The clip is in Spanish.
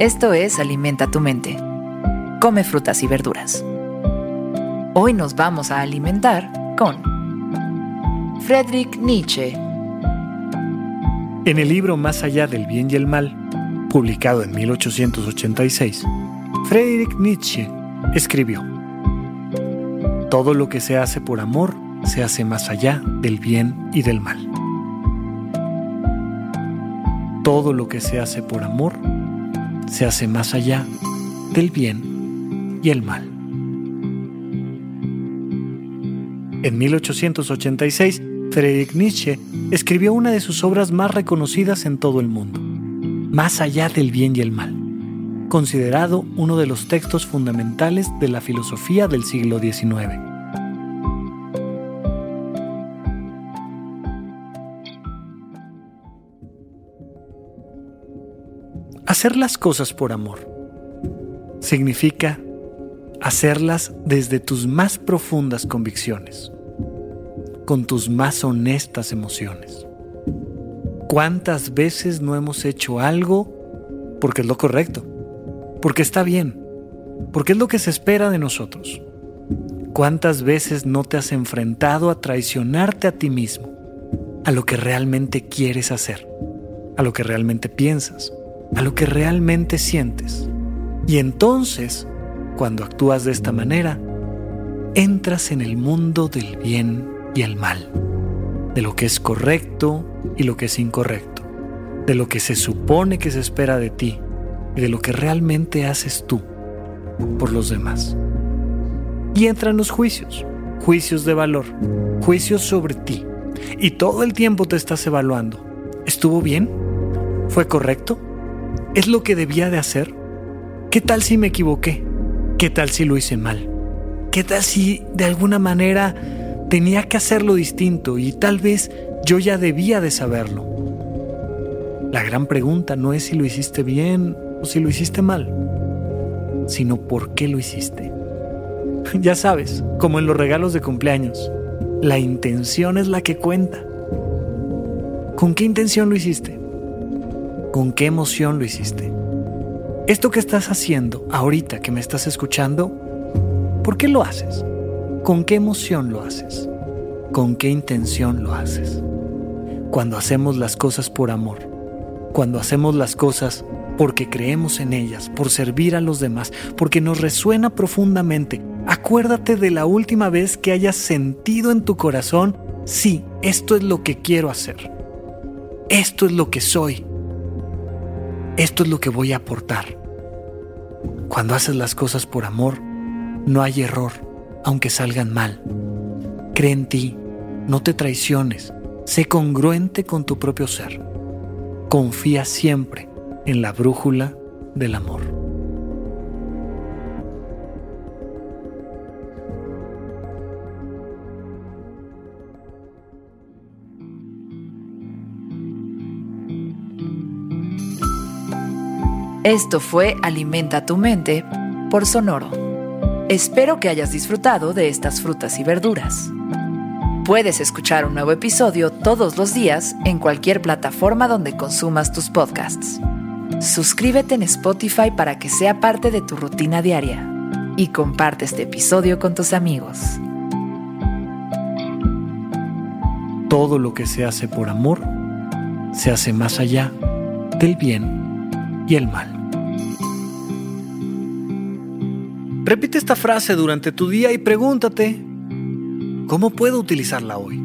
Esto es Alimenta tu mente. Come frutas y verduras. Hoy nos vamos a alimentar con Friedrich Nietzsche. En el libro Más allá del bien y el mal, publicado en 1886, Friedrich Nietzsche escribió, Todo lo que se hace por amor se hace más allá del bien y del mal. Todo lo que se hace por amor se hace más allá del bien y el mal. En 1886, Friedrich Nietzsche escribió una de sus obras más reconocidas en todo el mundo, Más allá del bien y el mal, considerado uno de los textos fundamentales de la filosofía del siglo XIX. Hacer las cosas por amor significa hacerlas desde tus más profundas convicciones, con tus más honestas emociones. ¿Cuántas veces no hemos hecho algo porque es lo correcto, porque está bien, porque es lo que se espera de nosotros? ¿Cuántas veces no te has enfrentado a traicionarte a ti mismo, a lo que realmente quieres hacer, a lo que realmente piensas? A lo que realmente sientes. Y entonces, cuando actúas de esta manera, entras en el mundo del bien y el mal, de lo que es correcto y lo que es incorrecto, de lo que se supone que se espera de ti y de lo que realmente haces tú por los demás. Y entran los juicios, juicios de valor, juicios sobre ti. Y todo el tiempo te estás evaluando. ¿Estuvo bien? ¿Fue correcto? ¿Es lo que debía de hacer? ¿Qué tal si me equivoqué? ¿Qué tal si lo hice mal? ¿Qué tal si de alguna manera tenía que hacerlo distinto y tal vez yo ya debía de saberlo? La gran pregunta no es si lo hiciste bien o si lo hiciste mal, sino por qué lo hiciste. Ya sabes, como en los regalos de cumpleaños, la intención es la que cuenta. ¿Con qué intención lo hiciste? ¿Con qué emoción lo hiciste? Esto que estás haciendo ahorita que me estás escuchando, ¿por qué lo haces? ¿Con qué emoción lo haces? ¿Con qué intención lo haces? Cuando hacemos las cosas por amor, cuando hacemos las cosas porque creemos en ellas, por servir a los demás, porque nos resuena profundamente, acuérdate de la última vez que hayas sentido en tu corazón, sí, esto es lo que quiero hacer. Esto es lo que soy esto es lo que voy a aportar. Cuando haces las cosas por amor, no hay error, aunque salgan mal. Cree en ti, no te traiciones, sé congruente con tu propio ser. Confía siempre en la brújula del amor. Esto fue Alimenta tu mente por Sonoro. Espero que hayas disfrutado de estas frutas y verduras. Puedes escuchar un nuevo episodio todos los días en cualquier plataforma donde consumas tus podcasts. Suscríbete en Spotify para que sea parte de tu rutina diaria y comparte este episodio con tus amigos. Todo lo que se hace por amor se hace más allá del bien y el mal. Repite esta frase durante tu día y pregúntate, ¿cómo puedo utilizarla hoy?